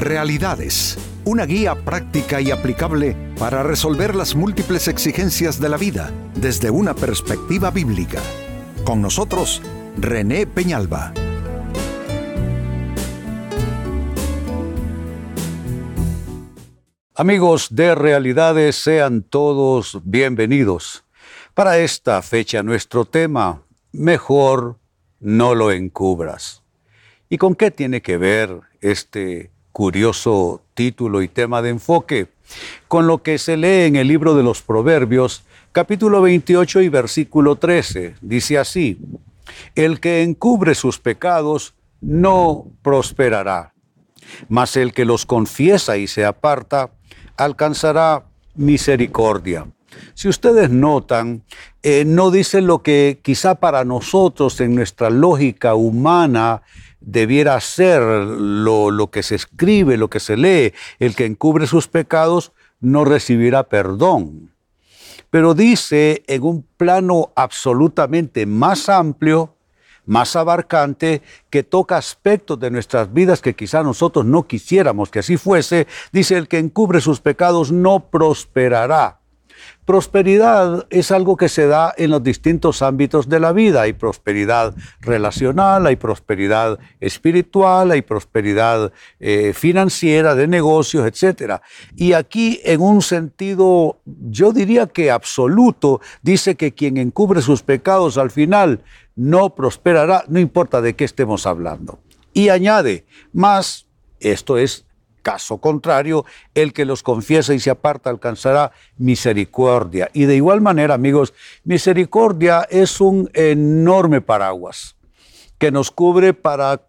Realidades, una guía práctica y aplicable para resolver las múltiples exigencias de la vida desde una perspectiva bíblica. Con nosotros, René Peñalba. Amigos de Realidades, sean todos bienvenidos. Para esta fecha nuestro tema, mejor no lo encubras. ¿Y con qué tiene que ver este curioso título y tema de enfoque, con lo que se lee en el libro de los Proverbios, capítulo 28 y versículo 13. Dice así, el que encubre sus pecados no prosperará, mas el que los confiesa y se aparta alcanzará misericordia. Si ustedes notan, eh, no dice lo que quizá para nosotros en nuestra lógica humana debiera ser lo, que se escribe, lo que se lee, el que encubre sus pecados no recibirá perdón. Pero dice en un plano absolutamente más amplio, más abarcante, que toca aspectos de nuestras vidas que quizá nosotros no quisiéramos que así fuese, dice el que encubre sus pecados no prosperará. Prosperidad es algo que se da en los distintos ámbitos de la vida. Hay prosperidad relacional, hay prosperidad espiritual, hay prosperidad eh, financiera, de negocios, etc. Y aquí, en un sentido, yo diría que absoluto, dice que quien encubre sus pecados al final no prosperará, no importa de qué estemos hablando. Y añade, más, esto es Caso contrario, el que los confiesa y se aparta alcanzará misericordia. Y de igual manera, amigos, misericordia es un enorme paraguas que nos cubre para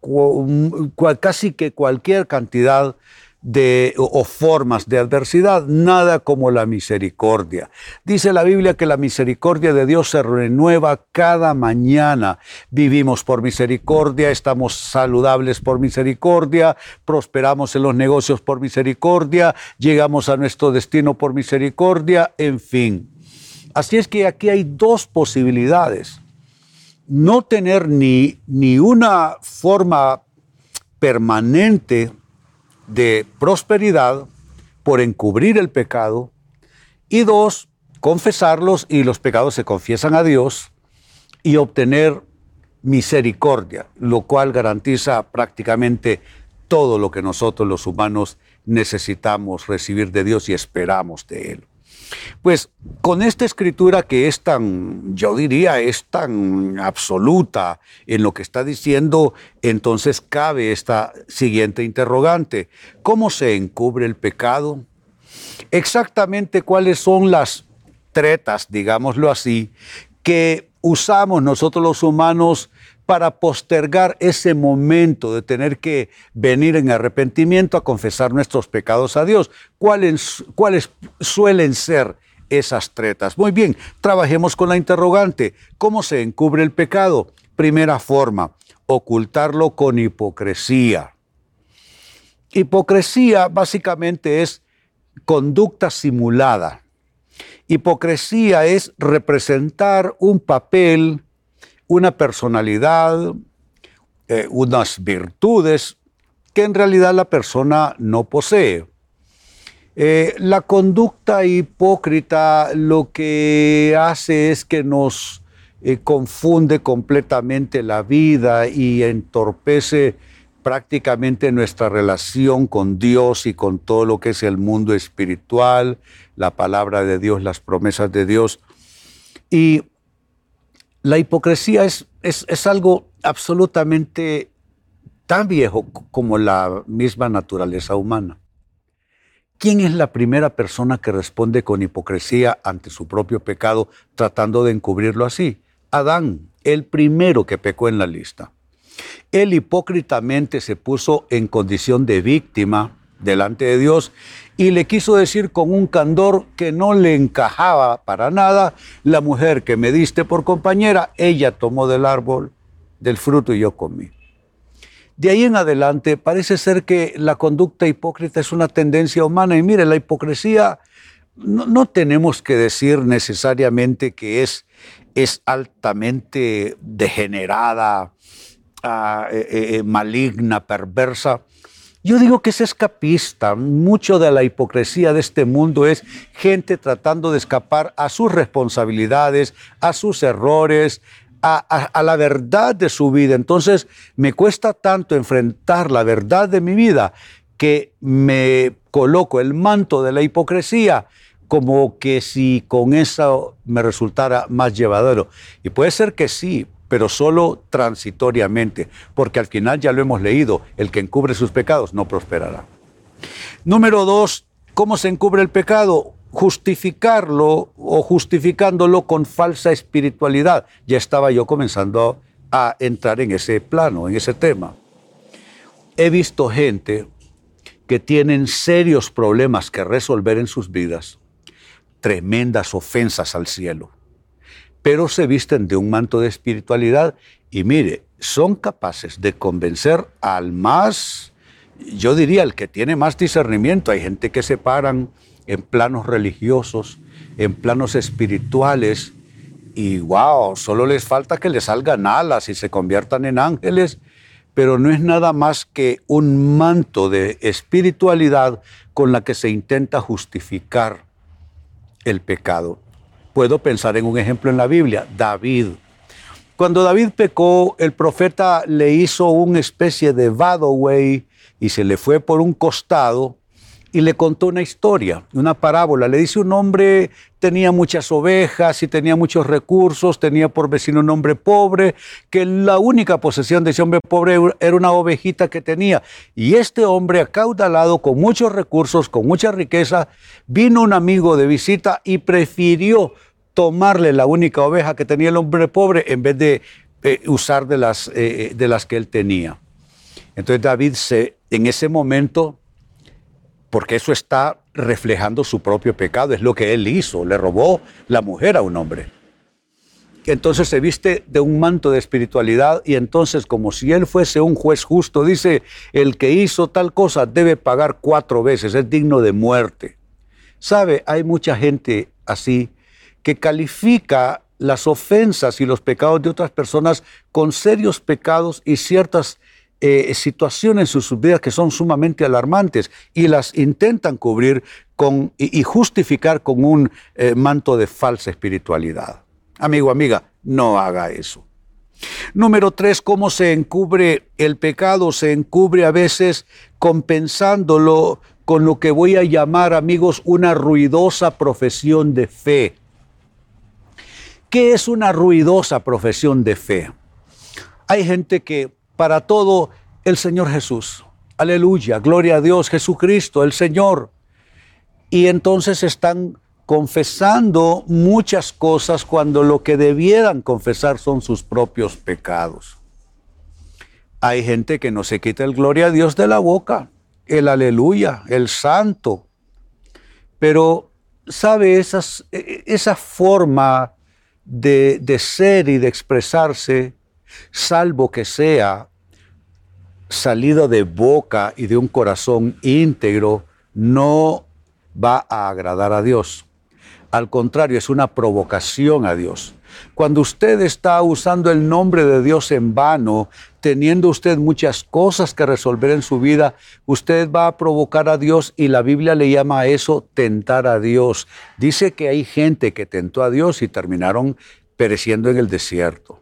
casi que cualquier cantidad de, o, formas de adversidad, nada como la misericordia. Dice la Biblia que la misericordia de Dios se renueva cada mañana. Vivimos por misericordia, estamos saludables por misericordia, prosperamos en los negocios por misericordia, llegamos a nuestro destino por misericordia, en fin. Así es que aquí hay dos posibilidades. No tener ni, ni una forma permanente de prosperidad por encubrir el pecado. Y dos, confesarlos y los pecados se confiesan a Dios y obtener misericordia, lo cual garantiza prácticamente todo lo que nosotros los humanos necesitamos recibir de Dios y esperamos de Él. Pues con esta escritura que es tan, yo diría, es tan absoluta en lo que está diciendo, entonces cabe esta siguiente interrogante. ¿Cómo se encubre el pecado? Exactamente cuáles son las tretas, digámoslo así, que usamos nosotros los humanos para postergar ese momento de tener que venir en arrepentimiento a confesar nuestros pecados a Dios. ¿Cuáles, cuáles suelen ser esas tretas? Muy bien, trabajemos con la interrogante. ¿Cómo se encubre el pecado? Primera forma, ocultarlo con hipocresía. Hipocresía básicamente es conducta simulada. Hipocresía es representar un papel una personalidad, eh, unas virtudes que en realidad la persona no posee. Eh, la conducta hipócrita lo que hace es que nos eh, confunde completamente la vida y entorpece prácticamente nuestra relación con Dios y con todo lo que es el mundo espiritual, la palabra de Dios, las promesas de Dios. Y la hipocresía es, es, algo absolutamente tan viejo como la misma naturaleza humana. ¿Quién es la primera persona que responde con hipocresía ante su propio pecado tratando de encubrirlo así? Adán, el primero que pecó en la lista. Él hipócritamente se puso en condición de víctima delante de Dios y le quiso decir con un candor que no le encajaba para nada, la mujer que me diste por compañera, ella tomó del árbol del fruto y yo comí. De ahí en adelante parece ser que la conducta hipócrita es una tendencia humana y mire, la hipocresía no, tenemos que decir necesariamente que es, es altamente degenerada, ah, eh, eh, maligna, perversa, Yo digo que es escapista. Mucho de la hipocresía de este mundo es gente tratando de escapar a sus responsabilidades, a sus errores, a, a, la verdad de su vida. Entonces me cuesta tanto enfrentar la verdad de mi vida que me coloco el manto de la hipocresía como que si con eso me resultara más llevadero. Y puede ser que sí, pero solo transitoriamente, porque al final ya lo hemos leído, el que encubre sus pecados no prosperará. Número dos, ¿cómo se encubre el pecado? Justificarlo o justificándolo con falsa espiritualidad. Ya estaba yo comenzando a entrar en ese plano, en ese tema. He visto gente que tienen serios problemas que resolver en sus vidas, tremendas ofensas al cielo pero se visten de un manto de espiritualidad y mire, son capaces de convencer al más, yo diría, el que tiene más discernimiento. Hay gente que se paran en planos religiosos, en planos espirituales, y wow, solo les falta que les salgan alas y se conviertan en ángeles, pero no es nada más que un manto de espiritualidad con la que se intenta justificar el pecado. Puedo pensar en un ejemplo en la Biblia, David. Cuando David pecó, el profeta le hizo una especie de way y se le fue por un costado y le contó una historia, una parábola. Le dice un hombre tenía muchas ovejas y tenía muchos recursos, tenía por vecino un hombre pobre, que la única posesión de ese hombre pobre era una ovejita que tenía. Y este hombre acaudalado, con muchos recursos, con mucha riqueza, vino un amigo de visita y prefirió tomarle la única oveja que tenía el hombre pobre en vez de eh, usar de las, eh, de las que él tenía. Entonces David se, en ese momento porque eso está reflejando su propio pecado, es lo que él hizo, le robó la mujer a un hombre. Entonces se viste de un manto de espiritualidad y entonces como si él fuese un juez justo, dice, el que hizo tal cosa debe pagar cuatro veces, es digno de muerte. Sabe, hay mucha gente así que califica las ofensas y los pecados de otras personas con serios pecados y ciertas eh, situaciones en sus vidas que son sumamente alarmantes y las intentan cubrir con, y, justificar con un eh, manto de falsa espiritualidad. Amigo, amiga, no haga eso. Número tres, ¿cómo se encubre el pecado? Se encubre a veces compensándolo con lo que voy a llamar, amigos, una ruidosa profesión de fe. ¿Qué es una ruidosa profesión de fe? Hay gente que para todo el Señor Jesús. Aleluya, gloria a Dios, Jesucristo, el Señor. Y entonces están confesando muchas cosas cuando lo que debieran confesar son sus propios pecados. Hay gente que no se quita el gloria a Dios de la boca, el aleluya, el santo. Pero, ¿sabe? Esas, e, esa forma de, de ser y de expresarse, salvo que sea salida de boca y de un corazón íntegro no va a agradar a Dios. Al contrario, es una provocación a Dios. Cuando usted está usando el nombre de Dios en vano, teniendo usted muchas cosas que resolver en su vida, usted va a provocar a Dios y la Biblia le llama a eso tentar a Dios. Dice que hay gente que tentó a Dios y terminaron pereciendo en el desierto.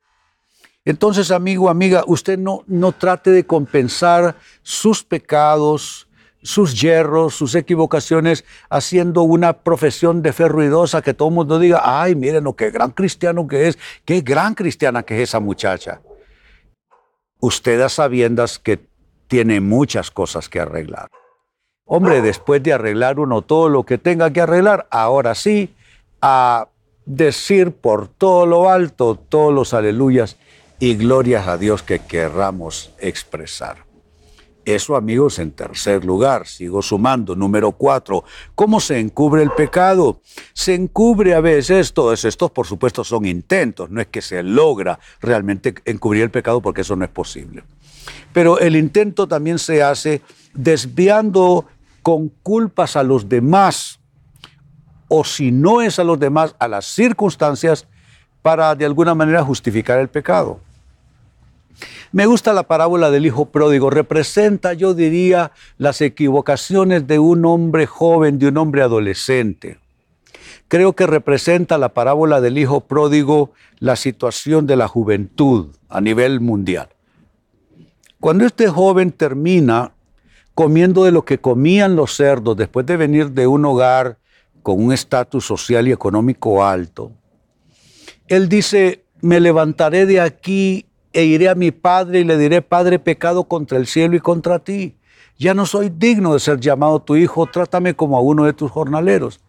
Entonces, amigo, amiga, usted no, no trate de compensar sus pecados, sus yerros, sus equivocaciones, haciendo una profesión de fe ruidosa que todo el mundo diga, ay, miren, lo qué gran cristiano que es, qué gran cristiana que es esa muchacha. Usted a sabiendas que tiene muchas cosas que arreglar. Hombre, después de arreglar uno todo lo que tenga que arreglar, ahora sí, a decir por todo lo alto todos los aleluyas y glorias a Dios que querramos expresar. Eso, amigos, en tercer lugar, sigo sumando. Número cuatro, ¿cómo se encubre el pecado? Se encubre a veces, todos estos por supuesto son intentos, no es que se logra realmente encubrir el pecado porque eso no es posible. Pero el intento también se hace desviando con culpas a los demás, o si no es a los demás, a las circunstancias, para de alguna manera justificar el pecado. Me gusta la parábola del hijo pródigo. Representa, yo diría, las equivocaciones de un hombre joven, de un hombre adolescente. Creo que representa la parábola del hijo pródigo la situación de la juventud a nivel mundial. Cuando este joven termina comiendo de lo que comían los cerdos después de venir de un hogar con un estatus social y económico alto, él dice, me levantaré de aquí e iré a mi padre y le diré, Padre, pecado contra el cielo y contra ti. Ya no soy digno de ser llamado tu hijo, trátame como a uno de tus jornaleros.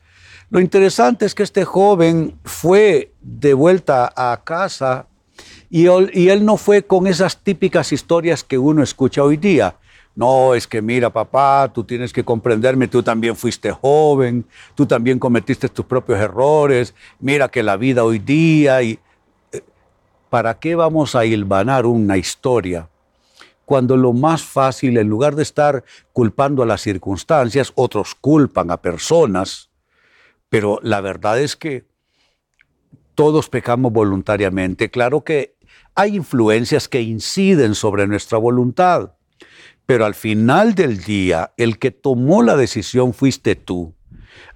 Lo interesante es que este joven fue de vuelta a casa y él, no fue con esas típicas historias que uno escucha hoy día. No, es que mira, papá, tú tienes que comprenderme, tú también fuiste joven, tú también cometiste tus propios errores, mira que la vida hoy día y ¿para qué vamos a hilvanar una historia cuando lo más fácil, en lugar de estar culpando a las circunstancias, otros culpan a personas? Pero la verdad es que todos pecamos voluntariamente. Claro que hay influencias que inciden sobre nuestra voluntad, pero al final del día el que tomó la decisión fuiste tú.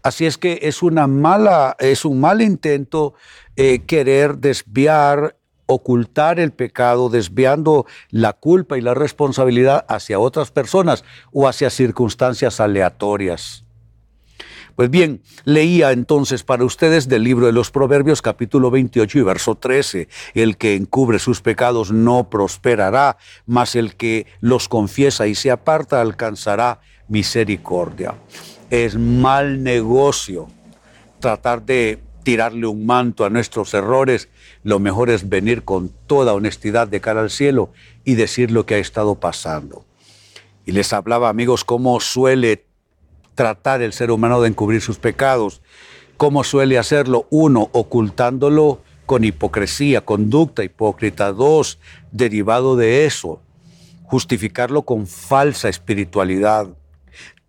Así es que es una mala, es un mal intento eh, querer desviar ocultar el pecado, desviando la culpa y la responsabilidad hacia otras personas o hacia circunstancias aleatorias. Pues bien, leía entonces para ustedes del libro de los Proverbios capítulo 28 y verso 13, el que encubre sus pecados no prosperará, mas el que los confiesa y se aparta alcanzará misericordia. Es mal negocio tratar de tirarle un manto a nuestros errores, lo mejor es venir con toda honestidad de cara al cielo y decir lo que ha estado pasando. Y les hablaba, amigos, cómo suele tratar el ser humano de encubrir sus pecados, cómo suele hacerlo, uno, ocultándolo con hipocresía, conducta hipócrita, dos, derivado de eso, justificarlo con falsa espiritualidad,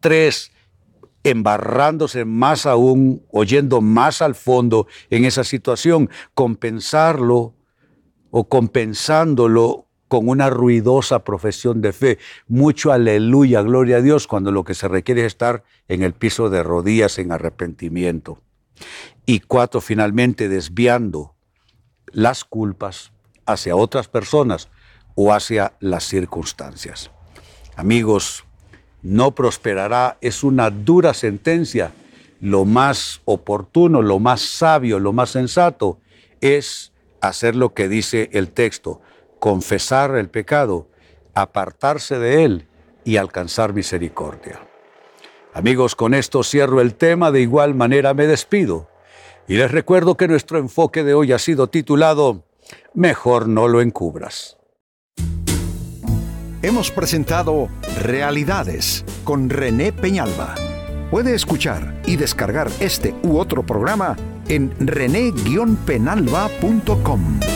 tres, embarrándose más aún, oyendo más al fondo en esa situación, compensarlo o compensándolo con una ruidosa profesión de fe. Mucho aleluya, gloria a Dios, cuando lo que se requiere es estar en el piso de rodillas en arrepentimiento. Y cuatro, finalmente desviando las culpas hacia otras personas o hacia las circunstancias. Amigos, no prosperará es una dura sentencia. Lo más oportuno, lo más sabio, lo más sensato es hacer lo que dice el texto, confesar el pecado, apartarse de él y alcanzar misericordia. Amigos, con esto cierro el tema, de igual manera me despido. Y les recuerdo que nuestro enfoque de hoy ha sido titulado Mejor no lo encubras hemos presentado Realidades con René Peñalba. Puede escuchar y descargar este u otro programa en rene-penalba.com.